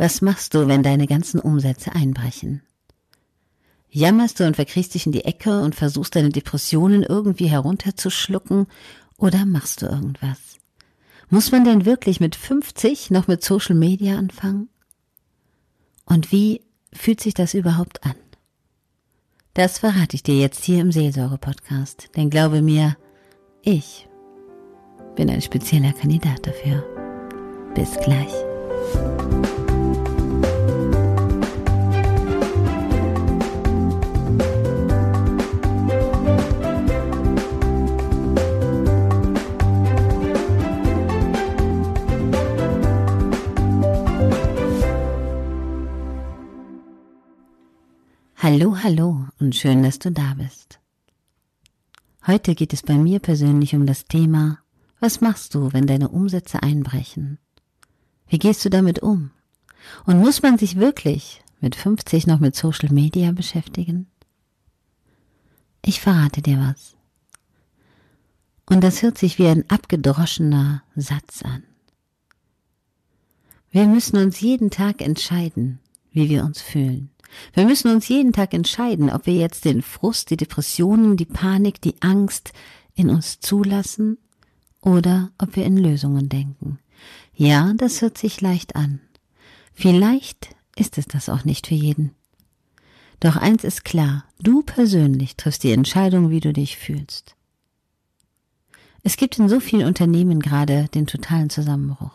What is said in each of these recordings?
Was machst du, wenn deine ganzen Umsätze einbrechen? Jammerst du und verkriechst dich in die Ecke und versuchst deine Depressionen irgendwie herunterzuschlucken oder machst du irgendwas? Muss man denn wirklich mit 50 noch mit Social Media anfangen? Und wie fühlt sich das überhaupt an? Das verrate ich dir jetzt hier im Seelsorge-Podcast, denn glaube mir, ich bin ein spezieller Kandidat dafür. Bis gleich. Hallo, hallo und schön, dass du da bist. Heute geht es bei mir persönlich um das Thema, was machst du, wenn deine Umsätze einbrechen? Wie gehst du damit um? Und muss man sich wirklich mit 50 noch mit Social Media beschäftigen? Ich verrate dir was. Und das hört sich wie ein abgedroschener Satz an. Wir müssen uns jeden Tag entscheiden, wie wir uns fühlen. Wir müssen uns jeden Tag entscheiden, ob wir jetzt den Frust, die Depressionen, die Panik, die Angst in uns zulassen oder ob wir in Lösungen denken. Ja, das hört sich leicht an. Vielleicht ist es das auch nicht für jeden. Doch eins ist klar, du persönlich triffst die Entscheidung, wie du dich fühlst. Es gibt in so vielen Unternehmen gerade den totalen Zusammenbruch.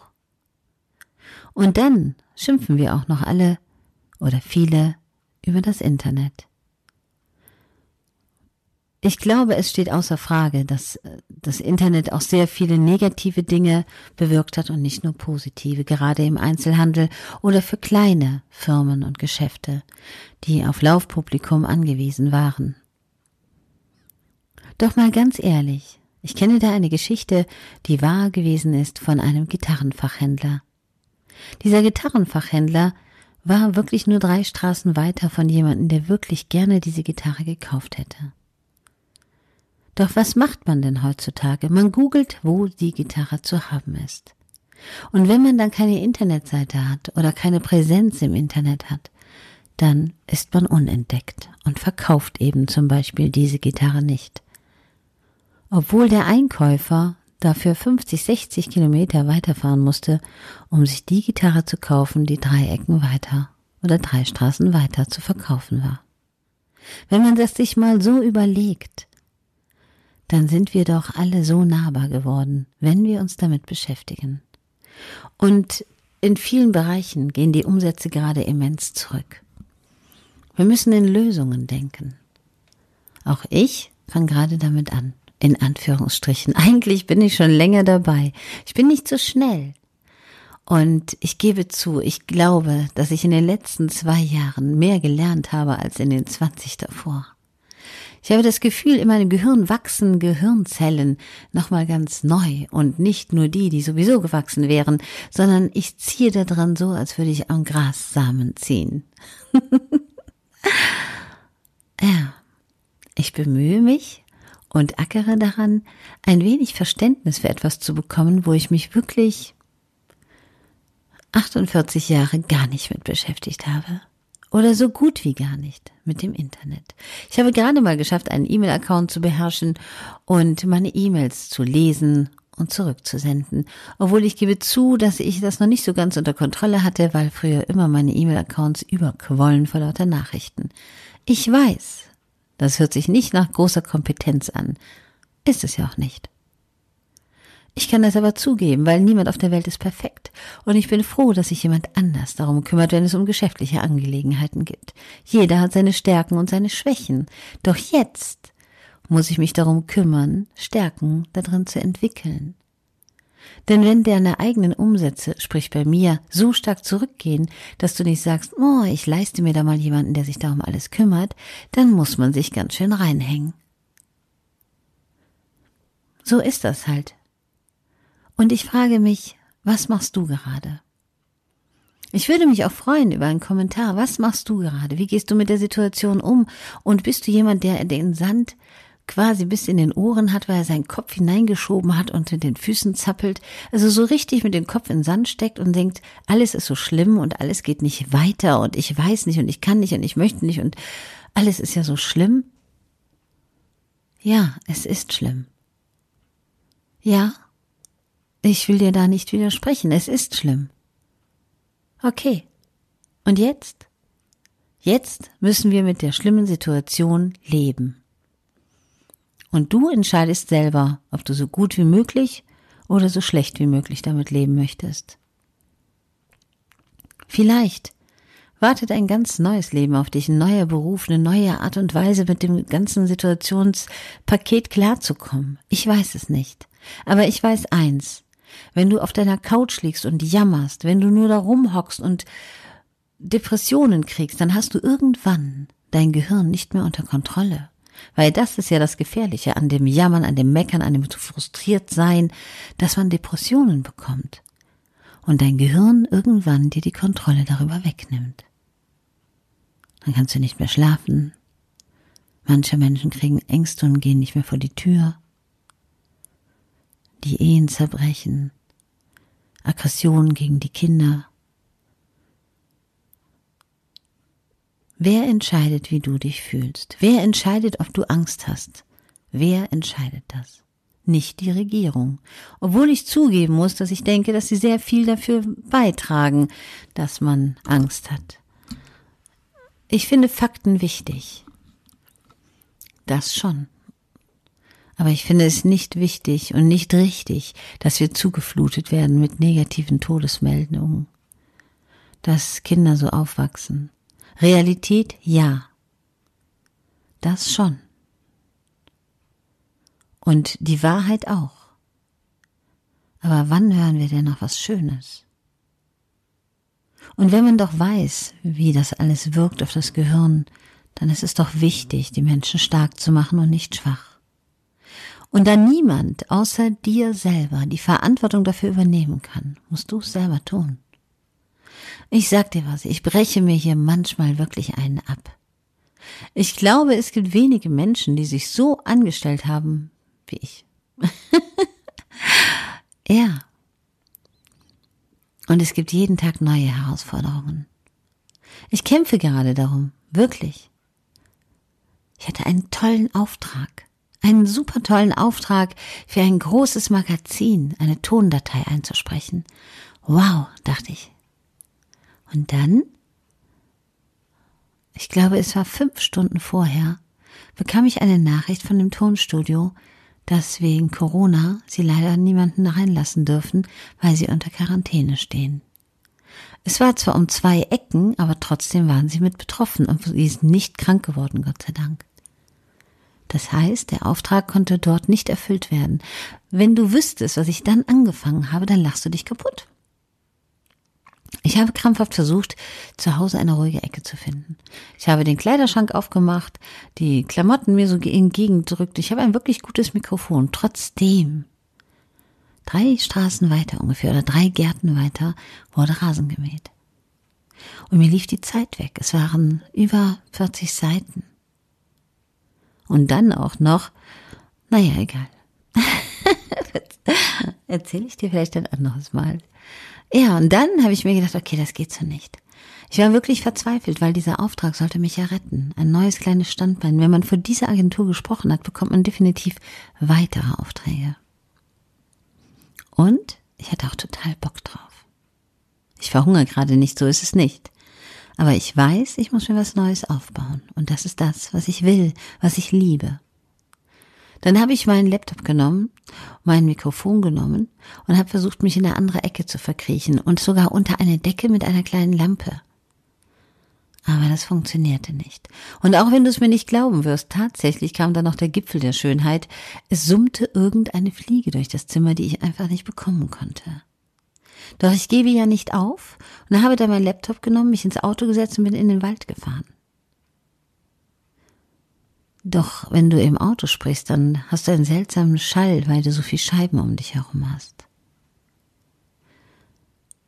Und dann schimpfen wir auch noch alle oder viele über das Internet. Ich glaube, es steht außer Frage, dass äh, das Internet auch sehr viele negative Dinge bewirkt hat und nicht nur positive, gerade im Einzelhandel oder für kleine Firmen und Geschäfte, die auf Laufpublikum angewiesen waren. Doch mal ganz ehrlich, ich kenne da eine Geschichte, die wahr gewesen ist von einem Gitarrenfachhändler. Dieser Gitarrenfachhändler war wirklich nur drei Straßen weiter von jemandem, der wirklich gerne diese Gitarre gekauft hätte. Doch was macht man denn heutzutage? Man googelt, wo die Gitarre zu haben ist. Und wenn man dann keine Internetseite hat oder keine Präsenz im Internet hat, dann ist man unentdeckt und verkauft eben zum Beispiel diese Gitarre nicht. Obwohl der Einkäufer dafür 50, 60 Kilometer weiterfahren musste, um sich die Gitarre zu kaufen, die drei Ecken weiter oder drei Straßen weiter zu verkaufen war. Wenn man das sich mal so überlegt, dann sind wir doch alle so nahbar geworden, wenn wir uns damit beschäftigen. Und in vielen Bereichen gehen die Umsätze gerade immens zurück. Wir müssen in Lösungen denken. Auch ich fange gerade damit an in Anführungsstrichen. Eigentlich bin ich schon länger dabei. Ich bin nicht so schnell. Und ich gebe zu, ich glaube, dass ich in den letzten zwei Jahren mehr gelernt habe als in den 20 davor. Ich habe das Gefühl, in meinem Gehirn wachsen Gehirnzellen nochmal ganz neu und nicht nur die, die sowieso gewachsen wären, sondern ich ziehe da dran so, als würde ich am Grassamen ziehen. ja, ich bemühe mich, und ackere daran, ein wenig Verständnis für etwas zu bekommen, wo ich mich wirklich 48 Jahre gar nicht mit beschäftigt habe. Oder so gut wie gar nicht mit dem Internet. Ich habe gerade mal geschafft, einen E-Mail-Account zu beherrschen und meine E-Mails zu lesen und zurückzusenden. Obwohl ich gebe zu, dass ich das noch nicht so ganz unter Kontrolle hatte, weil früher immer meine E-Mail-Accounts überquollen vor lauter Nachrichten. Ich weiß, das hört sich nicht nach großer Kompetenz an. Ist es ja auch nicht. Ich kann das aber zugeben, weil niemand auf der Welt ist perfekt. Und ich bin froh, dass sich jemand anders darum kümmert, wenn es um geschäftliche Angelegenheiten geht. Jeder hat seine Stärken und seine Schwächen. Doch jetzt muss ich mich darum kümmern, Stärken darin zu entwickeln. Denn wenn deine eigenen Umsätze, sprich bei mir, so stark zurückgehen, dass du nicht sagst, oh, ich leiste mir da mal jemanden, der sich darum alles kümmert, dann muss man sich ganz schön reinhängen. So ist das halt. Und ich frage mich, was machst du gerade? Ich würde mich auch freuen über einen Kommentar. Was machst du gerade? Wie gehst du mit der Situation um? Und bist du jemand, der den Sand quasi bis in den Ohren hat, weil er seinen Kopf hineingeschoben hat und in den Füßen zappelt, also so richtig mit dem Kopf in den Sand steckt und denkt, alles ist so schlimm und alles geht nicht weiter und ich weiß nicht und ich kann nicht und ich möchte nicht und alles ist ja so schlimm. Ja, es ist schlimm. Ja, ich will dir da nicht widersprechen, es ist schlimm. Okay. Und jetzt? Jetzt müssen wir mit der schlimmen Situation leben. Und du entscheidest selber, ob du so gut wie möglich oder so schlecht wie möglich damit leben möchtest. Vielleicht wartet ein ganz neues Leben auf dich, ein neuer Beruf, eine neue Art und Weise, mit dem ganzen Situationspaket klarzukommen. Ich weiß es nicht. Aber ich weiß eins. Wenn du auf deiner Couch liegst und jammerst, wenn du nur da rumhockst und Depressionen kriegst, dann hast du irgendwann dein Gehirn nicht mehr unter Kontrolle. Weil das ist ja das Gefährliche an dem Jammern, an dem Meckern, an dem zu frustriert sein, dass man Depressionen bekommt. Und dein Gehirn irgendwann dir die Kontrolle darüber wegnimmt. Dann kannst du nicht mehr schlafen. Manche Menschen kriegen Ängste und gehen nicht mehr vor die Tür. Die Ehen zerbrechen. Aggressionen gegen die Kinder. Wer entscheidet, wie du dich fühlst? Wer entscheidet, ob du Angst hast? Wer entscheidet das? Nicht die Regierung. Obwohl ich zugeben muss, dass ich denke, dass sie sehr viel dafür beitragen, dass man Angst hat. Ich finde Fakten wichtig. Das schon. Aber ich finde es nicht wichtig und nicht richtig, dass wir zugeflutet werden mit negativen Todesmeldungen, dass Kinder so aufwachsen, Realität ja. Das schon. Und die Wahrheit auch. Aber wann hören wir denn noch was Schönes? Und wenn man doch weiß, wie das alles wirkt auf das Gehirn, dann ist es doch wichtig, die Menschen stark zu machen und nicht schwach. Und da niemand außer dir selber die Verantwortung dafür übernehmen kann, musst du es selber tun. Ich sag dir was, ich breche mir hier manchmal wirklich einen ab. Ich glaube, es gibt wenige Menschen, die sich so angestellt haben wie ich. ja. Und es gibt jeden Tag neue Herausforderungen. Ich kämpfe gerade darum, wirklich. Ich hatte einen tollen Auftrag, einen super tollen Auftrag für ein großes Magazin, eine Tondatei einzusprechen. Wow, dachte ich, und dann, ich glaube, es war fünf Stunden vorher, bekam ich eine Nachricht von dem Tonstudio, dass wegen Corona sie leider niemanden reinlassen dürfen, weil sie unter Quarantäne stehen. Es war zwar um zwei Ecken, aber trotzdem waren sie mit betroffen und sie ist nicht krank geworden, Gott sei Dank. Das heißt, der Auftrag konnte dort nicht erfüllt werden. Wenn du wüsstest, was ich dann angefangen habe, dann lachst du dich kaputt. Ich habe krampfhaft versucht, zu Hause eine ruhige Ecke zu finden. Ich habe den Kleiderschrank aufgemacht, die Klamotten mir so entgegengedrückt. Ich habe ein wirklich gutes Mikrofon. Trotzdem, drei Straßen weiter ungefähr oder drei Gärten weiter wurde Rasen gemäht. Und mir lief die Zeit weg. Es waren über 40 Seiten. Und dann auch noch, naja, egal. Erzähle ich dir vielleicht ein anderes Mal. Ja, und dann habe ich mir gedacht, okay, das geht so nicht. Ich war wirklich verzweifelt, weil dieser Auftrag sollte mich ja retten. Ein neues kleines Standbein. Wenn man vor dieser Agentur gesprochen hat, bekommt man definitiv weitere Aufträge. Und ich hatte auch total Bock drauf. Ich verhungere gerade nicht, so ist es nicht. Aber ich weiß, ich muss mir was Neues aufbauen. Und das ist das, was ich will, was ich liebe. Dann habe ich meinen Laptop genommen, mein Mikrofon genommen und habe versucht, mich in eine andere Ecke zu verkriechen und sogar unter eine Decke mit einer kleinen Lampe. Aber das funktionierte nicht. Und auch wenn du es mir nicht glauben wirst, tatsächlich kam dann noch der Gipfel der Schönheit. Es summte irgendeine Fliege durch das Zimmer, die ich einfach nicht bekommen konnte. Doch ich gebe ja nicht auf und habe dann meinen Laptop genommen, mich ins Auto gesetzt und bin in den Wald gefahren. Doch wenn du im Auto sprichst, dann hast du einen seltsamen Schall, weil du so viel Scheiben um dich herum hast.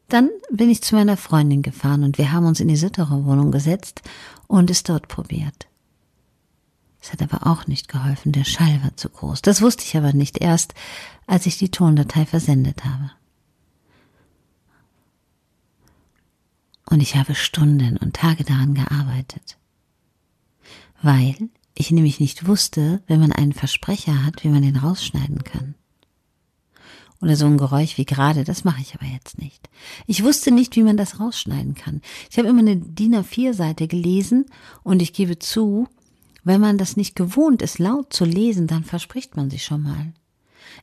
Dann bin ich zu meiner Freundin gefahren und wir haben uns in die Sitterer Wohnung gesetzt und es dort probiert. Es hat aber auch nicht geholfen, der Schall war zu groß. Das wusste ich aber nicht erst, als ich die Tondatei versendet habe. Und ich habe Stunden und Tage daran gearbeitet. Weil ich nämlich nicht wusste, wenn man einen Versprecher hat, wie man den rausschneiden kann. Oder so ein Geräusch wie gerade, das mache ich aber jetzt nicht. Ich wusste nicht, wie man das rausschneiden kann. Ich habe immer eine DIN A4-Seite gelesen und ich gebe zu, wenn man das nicht gewohnt ist, laut zu lesen, dann verspricht man sich schon mal.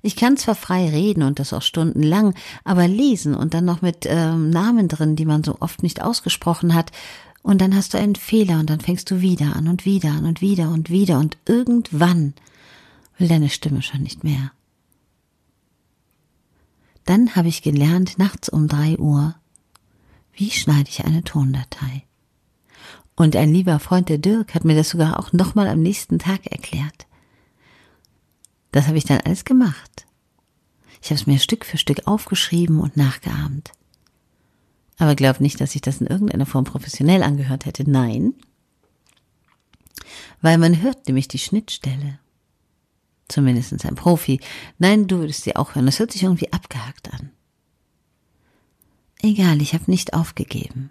Ich kann zwar frei reden und das auch stundenlang, aber lesen und dann noch mit ähm, Namen drin, die man so oft nicht ausgesprochen hat, und dann hast du einen Fehler und dann fängst du wieder an und wieder an und wieder und wieder und irgendwann will deine Stimme schon nicht mehr. Dann habe ich gelernt, nachts um drei Uhr, wie schneide ich eine Tondatei. Und ein lieber Freund, der Dirk, hat mir das sogar auch nochmal am nächsten Tag erklärt. Das habe ich dann alles gemacht. Ich habe es mir Stück für Stück aufgeschrieben und nachgeahmt. Aber glaub nicht, dass ich das in irgendeiner Form professionell angehört hätte. Nein. Weil man hört nämlich die Schnittstelle. Zumindest ein Profi. Nein, du würdest sie auch hören. Das hört sich irgendwie abgehackt an. Egal, ich habe nicht aufgegeben.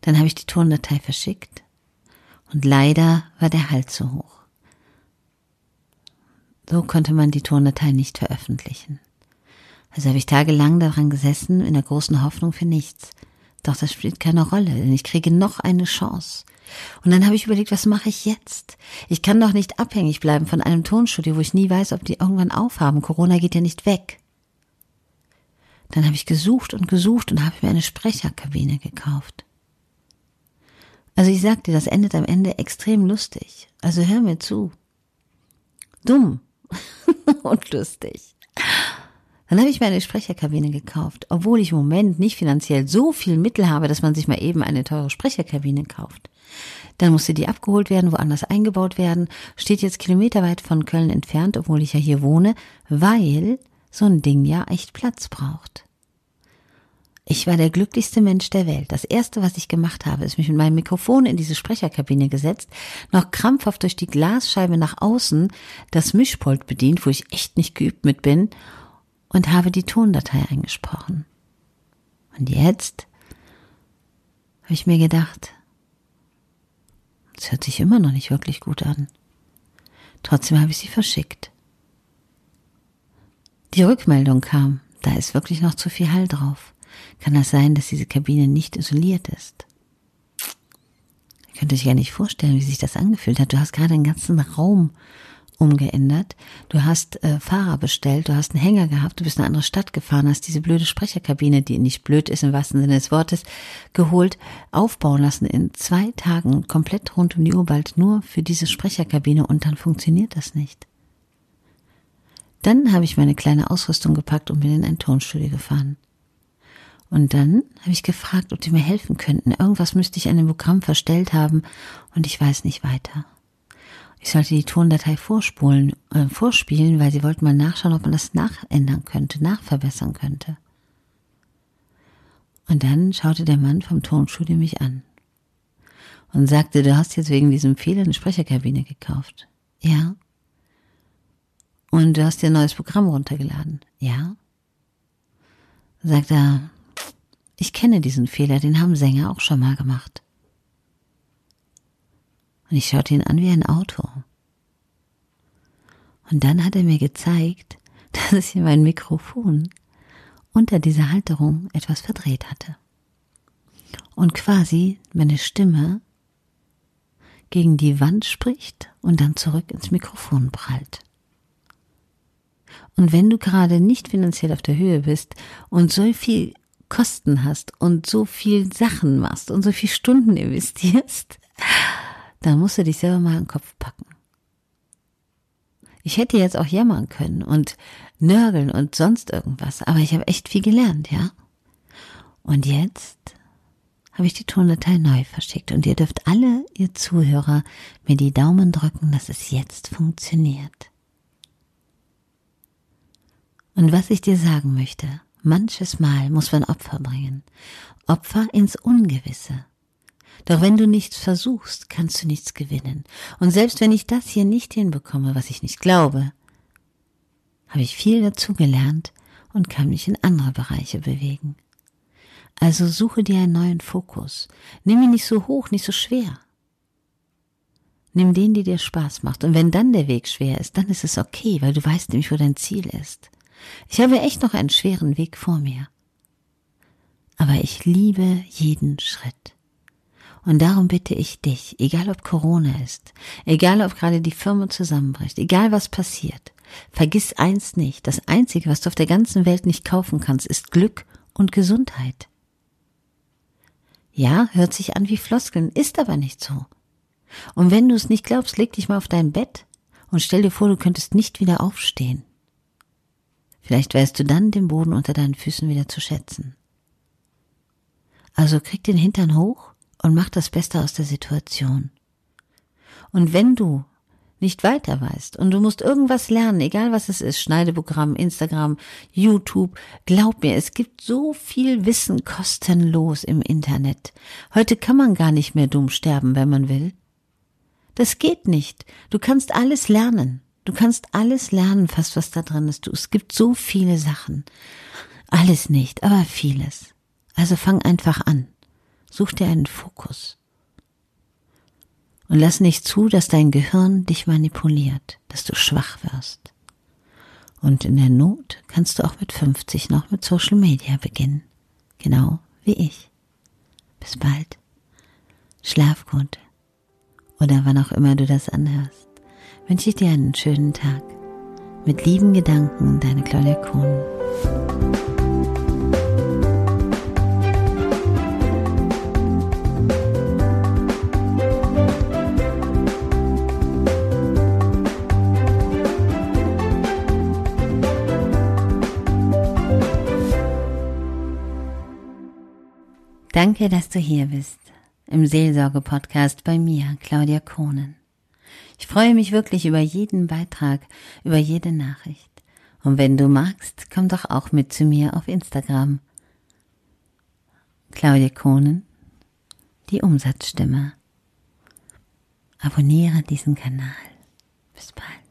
Dann habe ich die Tondatei verschickt und leider war der Halt zu hoch. So konnte man die Tondatei nicht veröffentlichen. Also habe ich tagelang daran gesessen, in der großen Hoffnung für nichts. Doch das spielt keine Rolle, denn ich kriege noch eine Chance. Und dann habe ich überlegt, was mache ich jetzt? Ich kann doch nicht abhängig bleiben von einem Tonstudio, wo ich nie weiß, ob die irgendwann aufhaben. Corona geht ja nicht weg. Dann habe ich gesucht und gesucht und habe mir eine Sprecherkabine gekauft. Also ich sag dir, das endet am Ende extrem lustig. Also hör mir zu. Dumm und lustig. Dann habe ich mir eine Sprecherkabine gekauft, obwohl ich im Moment nicht finanziell so viel Mittel habe, dass man sich mal eben eine teure Sprecherkabine kauft. Dann musste die abgeholt werden, woanders eingebaut werden, steht jetzt kilometerweit von Köln entfernt, obwohl ich ja hier wohne, weil so ein Ding ja echt Platz braucht. Ich war der glücklichste Mensch der Welt. Das erste, was ich gemacht habe, ist mich mit meinem Mikrofon in diese Sprecherkabine gesetzt, noch krampfhaft durch die Glasscheibe nach außen das Mischpult bedient, wo ich echt nicht geübt mit bin, und habe die Tondatei eingesprochen. Und jetzt habe ich mir gedacht, es hört sich immer noch nicht wirklich gut an. Trotzdem habe ich sie verschickt. Die Rückmeldung kam, da ist wirklich noch zu viel Hall drauf. Kann das sein, dass diese Kabine nicht isoliert ist? Ihr könnt euch ja nicht vorstellen, wie sich das angefühlt hat. Du hast gerade einen ganzen Raum umgeändert. Du hast äh, Fahrer bestellt, du hast einen Hänger gehabt, du bist in eine andere Stadt gefahren, hast diese blöde Sprecherkabine, die nicht blöd ist im wahrsten Sinne des Wortes, geholt, aufbauen lassen in zwei Tagen, komplett rund um die Uhr bald nur für diese Sprecherkabine und dann funktioniert das nicht. Dann habe ich meine kleine Ausrüstung gepackt und bin in ein Tonstudio gefahren. Und dann habe ich gefragt, ob die mir helfen könnten. Irgendwas müsste ich an dem Programm verstellt haben und ich weiß nicht weiter. Ich sollte die Tondatei vorspulen, äh, vorspielen, weil sie wollten mal nachschauen, ob man das nachändern könnte, nachverbessern könnte. Und dann schaute der Mann vom Tonstudio mich an und sagte, du hast jetzt wegen diesem Fehler eine Sprecherkabine gekauft. Ja. Und du hast dir ein neues Programm runtergeladen. Ja. Sagt er, ich kenne diesen Fehler, den haben Sänger auch schon mal gemacht. Und ich schaute ihn an wie ein Auto. Und dann hat er mir gezeigt, dass ich mein Mikrofon unter dieser Halterung etwas verdreht hatte. Und quasi meine Stimme gegen die Wand spricht und dann zurück ins Mikrofon prallt. Und wenn du gerade nicht finanziell auf der Höhe bist und so viel Kosten hast und so viel Sachen machst und so viel Stunden investierst, dann musst du dich selber mal in den Kopf packen. Ich hätte jetzt auch jammern können und nörgeln und sonst irgendwas, aber ich habe echt viel gelernt, ja. Und jetzt habe ich die Tondatei neu verschickt und ihr dürft alle, ihr Zuhörer, mir die Daumen drücken, dass es jetzt funktioniert. Und was ich dir sagen möchte, manches Mal muss man Opfer bringen. Opfer ins Ungewisse. Doch wenn du nichts versuchst, kannst du nichts gewinnen. Und selbst wenn ich das hier nicht hinbekomme, was ich nicht glaube, habe ich viel dazu gelernt und kann mich in andere Bereiche bewegen. Also suche dir einen neuen Fokus. Nimm ihn nicht so hoch, nicht so schwer. Nimm den, der dir Spaß macht. Und wenn dann der Weg schwer ist, dann ist es okay, weil du weißt nämlich, wo dein Ziel ist. Ich habe echt noch einen schweren Weg vor mir. Aber ich liebe jeden Schritt. Und darum bitte ich dich, egal ob Corona ist, egal ob gerade die Firma zusammenbricht, egal was passiert, vergiss eins nicht, das Einzige, was du auf der ganzen Welt nicht kaufen kannst, ist Glück und Gesundheit. Ja, hört sich an wie Floskeln, ist aber nicht so. Und wenn du es nicht glaubst, leg dich mal auf dein Bett und stell dir vor, du könntest nicht wieder aufstehen. Vielleicht weißt du dann den Boden unter deinen Füßen wieder zu schätzen. Also krieg den Hintern hoch und mach das Beste aus der Situation. Und wenn du nicht weiter weißt und du musst irgendwas lernen, egal was es ist, Schneideprogramm, Instagram, YouTube, glaub mir, es gibt so viel Wissen kostenlos im Internet. Heute kann man gar nicht mehr dumm sterben, wenn man will. Das geht nicht. Du kannst alles lernen. Du kannst alles lernen, fast was da drin ist. Es gibt so viele Sachen. Alles nicht, aber vieles. Also fang einfach an. Such dir einen Fokus. Und lass nicht zu, dass dein Gehirn dich manipuliert, dass du schwach wirst. Und in der Not kannst du auch mit 50 noch mit Social Media beginnen. Genau wie ich. Bis bald. Schlaf gut. Oder wann auch immer du das anhörst, wünsche ich dir einen schönen Tag. Mit lieben Gedanken, deine Claudia Kuhn. Danke, dass du hier bist im Seelsorge-Podcast bei mir, Claudia Kohnen. Ich freue mich wirklich über jeden Beitrag, über jede Nachricht. Und wenn du magst, komm doch auch mit zu mir auf Instagram. Claudia Kohnen, die Umsatzstimme. Abonniere diesen Kanal. Bis bald.